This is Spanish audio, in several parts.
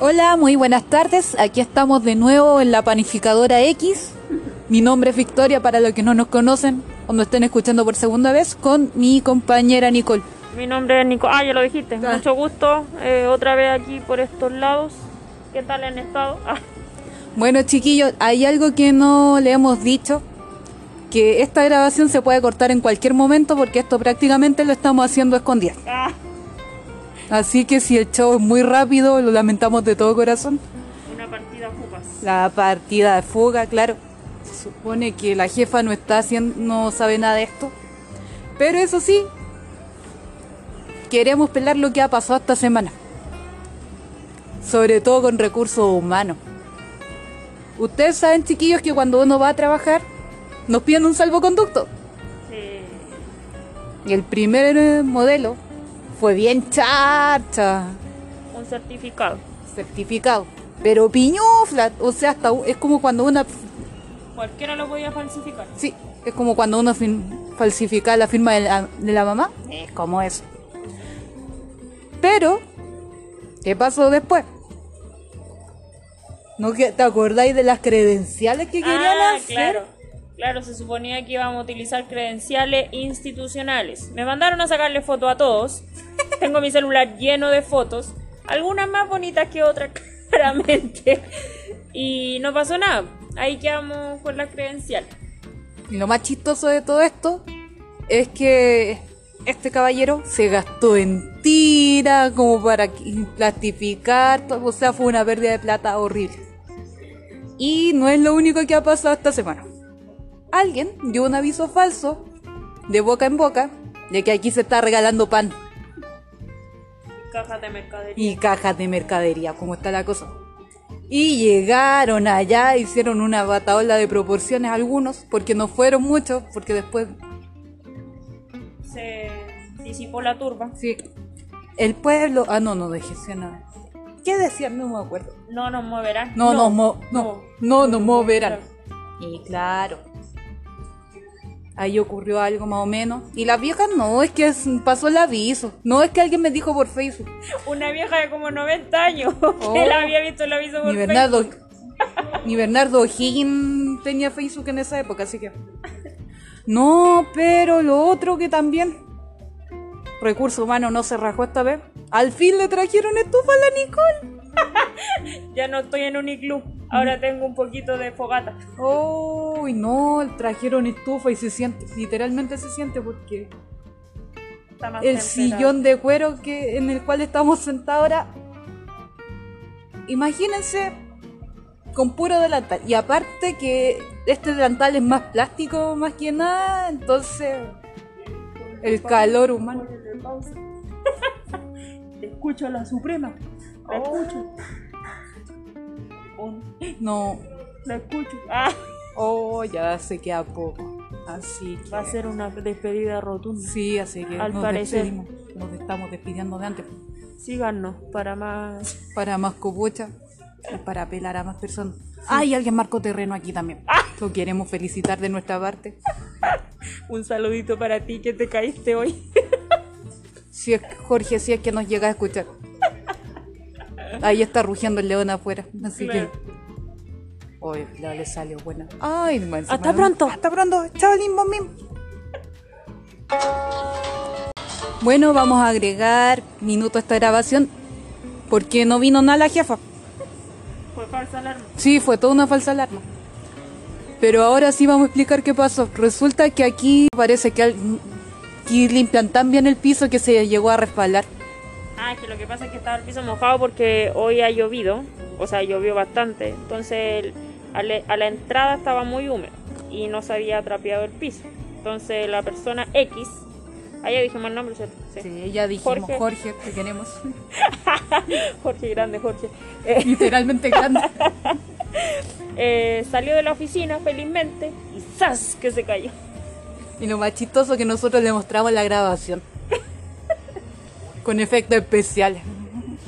Hola, muy buenas tardes. Aquí estamos de nuevo en la panificadora X. Mi nombre es Victoria para los que no nos conocen o nos estén escuchando por segunda vez con mi compañera Nicole. Mi nombre es Nico. Ah, ya lo dijiste. Ah. Mucho gusto. eh, otra vez aquí por estos lados. ¿Qué tal han estado? Ah, Bueno, chiquillos, hay algo que no le hemos dicho, que esta grabación se puede cortar en cualquier momento porque esto prácticamente lo estamos haciendo escondidas. ah, Así que si el show es muy rápido, lo lamentamos de todo corazón. una partida fugas. La partida de fuga, claro. Se supone que la jefa no está haciendo, no sabe nada de esto. Pero eso sí, queremos pelar lo que ha pasado esta semana. Sobre todo con recursos humanos. Ustedes saben, chiquillos, que cuando uno va a trabajar, nos piden un salvoconducto. Sí. Y el primer modelo fue bien charcha. Un certificado. Certificado. Pero piñufla. O sea, hasta es como cuando una Cualquiera lo podía falsificar. Sí, es como cuando uno falsifica la firma de la, de la mamá. Es como eso. Pero, ¿qué pasó después? ¿No que- te acordáis de las credenciales que querían ah, hacer? claro. Claro, se suponía que íbamos a utilizar credenciales institucionales. Me mandaron a sacarle fotos a todos. Tengo mi celular lleno de fotos. Algunas más bonitas que otras, claramente. Y no pasó nada. Ahí quedamos con las credenciales. Y lo más chistoso de todo esto es que este caballero se gastó en tira como para plastificar, o sea, fue una pérdida de plata horrible. Y no es lo único que ha pasado esta semana. Alguien dio un aviso falso de boca en boca de que aquí se está regalando pan Cajas de mercadería. y cajas de mercadería, como está la cosa. Y llegaron allá, hicieron una bataola de proporciones algunos, porque no fueron muchos, porque después Se disipó la turba. Sí. El pueblo. Ah, no, no dejé nada. ¿Qué decían? No me acuerdo. No nos moverán. No, no, mo- no, no nos moverán. Y claro. Ahí ocurrió algo más o menos. Y las viejas no, es que pasó el aviso. No es que alguien me dijo por Facebook. Una vieja de como 90 años Oh. que la había visto el aviso por Ni Bernardo. Facebook. Ni Bernardo Higgins tenía Facebook en esa época, así que. No, pero lo otro que también. Recurso humano no se rajó esta vez. Al fin le trajeron estufa a la Nicole. Ya no estoy en un iglú. Ahora tengo un poquito de fogata. Oh, no, trajeron estufa y se siente, literalmente se siente porque Está más el temperado. sillón de cuero que en el cual estamos sentados ahora, imagínense con puro delantal. Y aparte que este delantal es más plástico más que nada, entonces el calor humano. Te escucho la suprema. La escucho. Un- No, La escucho. Ah, oh, ya se queda poco. Así que... va a ser una despedida rotunda. Sí, así que Al nos parecer. despedimos. Nos estamos despidiendo de antes. Síganos para más. para más copucha y para apelar a más personas. Ay, alguien marcó terreno aquí también. Lo queremos felicitar de nuestra parte. Un saludito para ti que te caíste hoy. Si es Jorge, si es que nos llega a escuchar. Ahí está rugiendo el león afuera. Así Claro. que. Hoy ya le salió buena. Ay, encima Hasta pronto. Hasta pronto. Chao, Limbo Mim. Bueno, vamos a agregar minuto a esta grabación. Porque no vino nada la jefa. Fue falsa alarma. Sí, fue toda una falsa alarma. Pero ahora sí vamos a explicar qué pasó. Resulta que aquí parece que, al- que limpian tan bien el piso que se llegó a resbalar. Ah, es que lo que pasa es que estaba el piso mojado porque hoy ha llovido, o sea, llovió bastante. Entonces, a, la- entrada estaba muy húmedo y no se había trapeado el piso. Entonces, la persona X, ah, ya dijimos el nombre, ¿cierto? Sí. Sí, ya dijimos, Jorge. Jorge, que queremos. Jorge Grande, Jorge. Eh, Literalmente grande. eh, salió de la oficina felizmente y ¡zas! que se cayó. Y lo más chistoso que nosotros le mostramos la grabación. Con efectos especiales.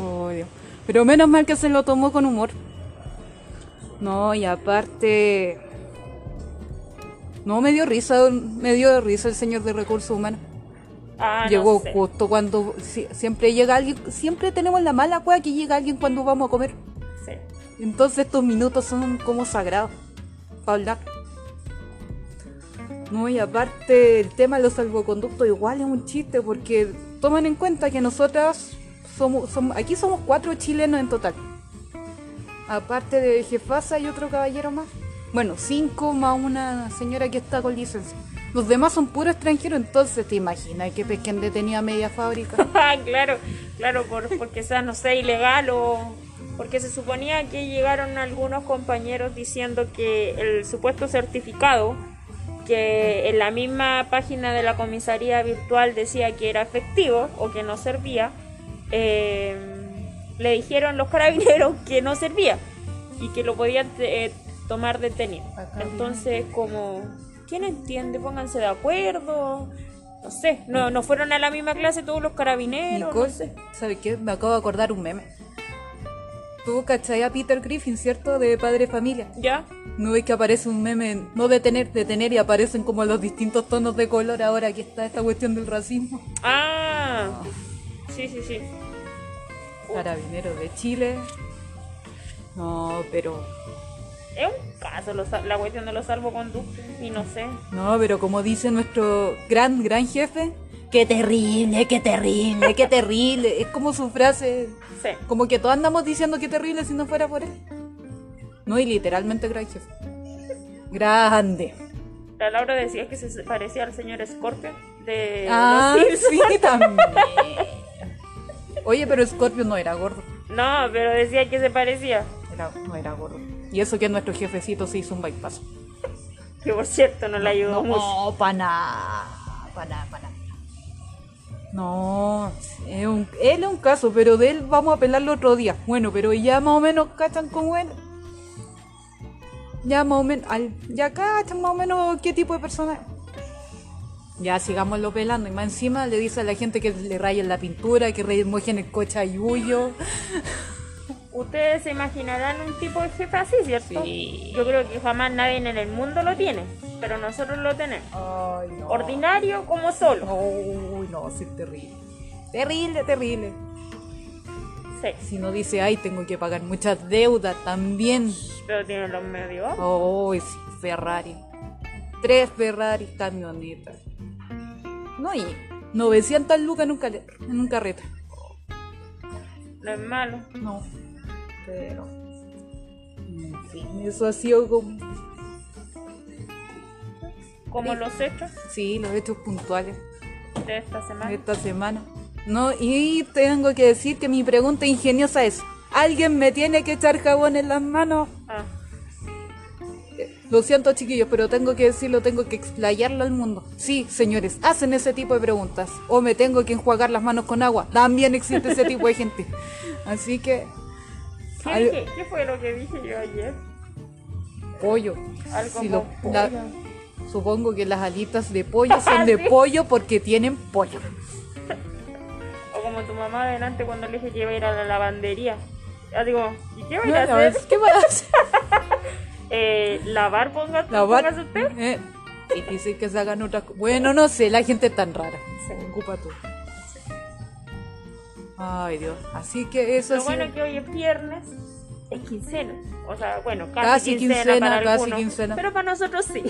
Oh, Dios. Pero menos mal que se lo tomó con humor. No, y aparte. No, me dio risa, me dio risa el señor de recursos humanos. Ah, Llegó no sé. justo cuando si- siempre llega alguien, siempre tenemos la mala wea que llega alguien cuando vamos a comer. Sí. Entonces estos minutos son como sagrados para hablar. No, y aparte el tema de los salvoconductos igual es un chiste porque toman en cuenta que nosotras somos, aquí somos cuatro chilenos en total. Aparte de Jefasa y otro caballero más. Bueno, cinco más una señora que está con licencia. Los demás son puros extranjeros, entonces te imaginas que pesquen detenida media fábrica. Ah, claro, claro, por, porque sea, no sé, ilegal o porque se suponía que llegaron algunos compañeros diciendo que el supuesto certificado que en la misma página de la comisaría virtual decía que era efectivo o que no servía, eh, le dijeron los carabineros que no servía y que lo podían eh, tomar detenido. Entonces, como, ¿quién entiende? Pónganse de acuerdo. No sé, no, no fueron a la misma clase todos los carabineros. Nicole, no sé. ¿sabes qué? Me acabo de acordar un meme. Tú cachai a Peter Griffin, ¿cierto? De Padre Familia. ¿Ya? ¿No ves que aparece un meme, no detener, detener y aparecen como los distintos tonos de color ahora que está esta cuestión del racismo? Ah, sí, sí, sí. Carabineros de Chile. No, pero. Es un caso la cuestión de los salvoconductos y no sé. No, pero como dice nuestro gran, gran jefe. ¡Qué terrible, qué terrible, qué terrible! Es como su frase. Sí. Como que todos andamos diciendo qué terrible si no fuera por él. No, y literalmente jefe. Grande. La Laura decía que se parecía al señor Scorpion de Ah, Los sí, también. Oye, pero Scorpio no era gordo. No, pero decía que se parecía. Era- no era gordo. Y eso que nuestro jefecito se hizo un bypass. Que por cierto no le ayudó mucho. No, para nada. Para nada, para nada. No, es un, él es un caso, pero de él vamos a pelarlo otro día. Bueno, pero ya más o menos cachan cómo él. Ya más o menos, al- ya cachan más o menos qué tipo de persona. Ya sigámoslo pelando y más encima le dice a la gente que le rayen la pintura, que remojen el coche a Yuyo. Ustedes se imaginarán un tipo de jefe así, ¿cierto? Sí. Yo creo que jamás nadie en el mundo lo tiene, pero nosotros lo tenemos. Ay, no. Ordinario como solo. Uy, no, sí, terrible. Terrible, terrible. Sí, Si no dice, ay, tengo que pagar muchas deudas también. pero tiene los medios. Oh, sí, Ferrari. Tres Ferrari camionetas. No, y 900 lucas en un, en un carrete. No es malo. No, pero... En fin, eso ha sido como... Como los hechos Sí, los hechos puntuales de esta semana. de esta semana. No, y tengo que decir que mi pregunta ingeniosa es, ¿alguien me tiene que echar jabón en las manos? Ah, Lo siento chiquillos, pero tengo que decirlo, tengo que explayarlo al mundo. Sí, señores, hacen ese tipo de preguntas. O me tengo que enjuagar las manos con agua. También existe ese tipo de gente. Así que... ¿Qué, al- dije? ¿Qué fue lo que dije yo ayer? pollo. Algo Si la-. Supongo que las alitas de pollo son de Sí. pollo porque tienen pollo. O como tu mamá adelante cuando le dije que iba a ir a la lavandería. Ya digo, ¿y qué va a ir No, a no, hacer? ¿Qué va a hacer? Eh, ¿Lavar, ponga, Lavar. póngase usted? Eh, difícil que se hagan otras cosas. Bueno, no sé, la gente es tan rara. Sí. Ocupa tú. Ay, Dios. Así que eso Lo sí. bueno es que hoy es viernes, es quincena. O sea, bueno, casi, Casi quincena, quincena, para casi algunos. quincena. Pero para nosotros sí.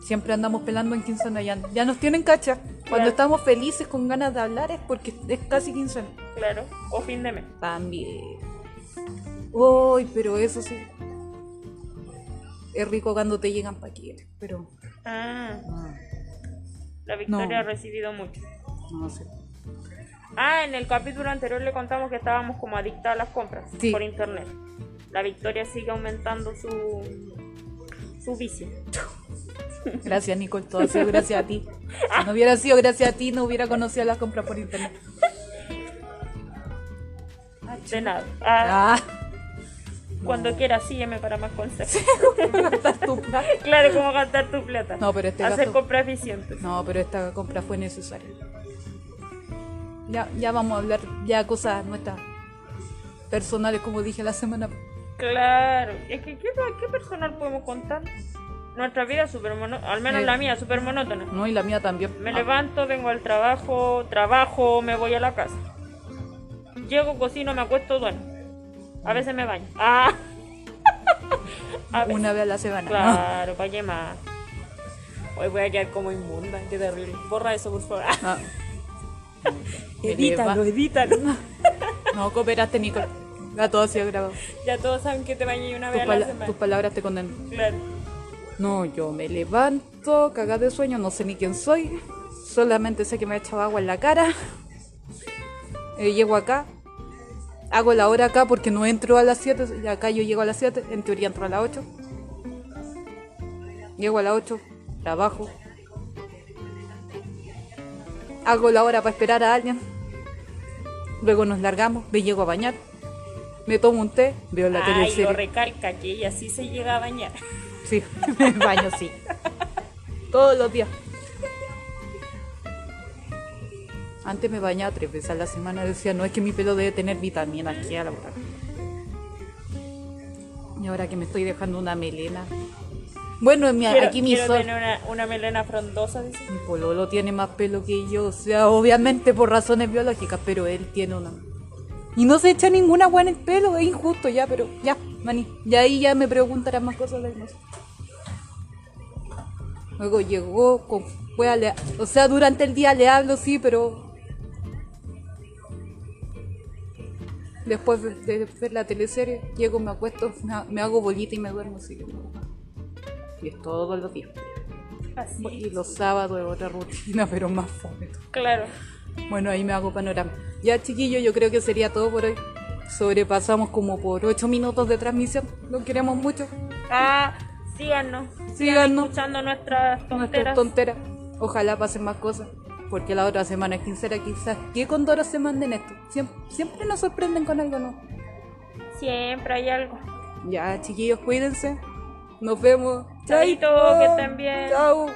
Siempre andamos pelando en quincena. Ya, ya nos tienen cacha. Cuando Claro. estamos felices con ganas de hablar es porque es casi quincena. Claro, o fin de mes. También. Uy, pero eso sí. Es rico cuando te llegan paquetes, pero Ah, ah, la Victoria No. ha recibido mucho. no sé. Ah, en el capítulo anterior le contamos que estábamos como adictas a las compras Sí. por internet. La Victoria sigue aumentando su, su vicio. Gracias, Nicole. Todo ha sido gracias a ti. Si no hubiera sido gracias a ti, no hubiera conocido las compras por internet. De nada. Ah, Ah, Cuando quieras, sígueme para más consejos. gastar tu plata. claro, cómo gastar tu plata. No, pero este Hacer gasto- compras eficientes. No, pero esta compra fue necesaria. Ya, ya vamos a hablar ya cosas nuestras personales, como dije la semana. Claro. Es que, ¿qué, qué personal podemos contar? Nuestra vida es súper monótona, al menos Eh. la mía, súper monótona. No, y la mía también. Me Ah, levanto, vengo al trabajo, trabajo, me voy a la casa. Llego, cocino, me acuesto, duermo. A veces me baño. Ah. A veces. Una vez a la semana. Claro, ¿para qué más? Hoy voy a quedar como inmunda, qué terrible. Borra eso, por favor. Ah. Edítalo, edítalo. No cooperaste, Nicole. Ya todo ha sido grabado. Ya todos saben que te bañé una Tus, vez a la semana. tus palabras te condenan. Claro. No, yo me levanto, cagada de sueño, no sé ni quién soy. Solamente sé que me ha echado agua en la cara. Eh, llego acá. Hago la hora acá porque no entro a las 7. y Acá yo llego a las 7. En teoría entro a las 8. Llego a las 8. Trabajo. Hago la hora para esperar a alguien. Luego nos largamos. Me llego a bañar. Me tomo un té. Veo la Ay, lo teleserie. recalca que ella sí se llega a bañar. Sí, me baño, sí. Todos los días. Antes me bañaba tres veces a la semana. Decía, no es que mi pelo debe tener vitaminas que a la verdad. Y ahora que me estoy dejando una melena. Bueno, mi- Quiero, aquí mi quiero sol. tener una, una melena frondosa, dice. Mi pololo tiene más pelo que yo. O sea, obviamente por razones biológicas, pero él tiene una. Y no se echa ninguna agua en el pelo, es injusto ya, pero ya, maní. Y ahí ya me preguntarán más cosas de sé. Luego llegó, con, fue a le- o sea, durante el día le hablo, sí, pero después de, de ver la teleserie, llego, me acuesto, me, ha- me hago bolita y me duermo, que- Y es todos los días. Así. Y los sábados es otra rutina, pero más fome. Claro. Bueno, ahí me hago panorama. Ya, chiquillos, yo creo que sería todo por hoy. Sobrepasamos como por 8 minutos de transmisión. Lo queremos mucho. Ah, síganos. Síganos. escuchando nuestras Nuestras tonteras. tonteras. Ojalá pasen más cosas. Porque la otra semana es quincera, quizás que con Dora se manden esto. Siempre, siempre nos sorprenden con algo, ¿no? Siempre hay algo. Ya, chiquillos, cuídense. Nos vemos. Chaito, que estén bien. Chao.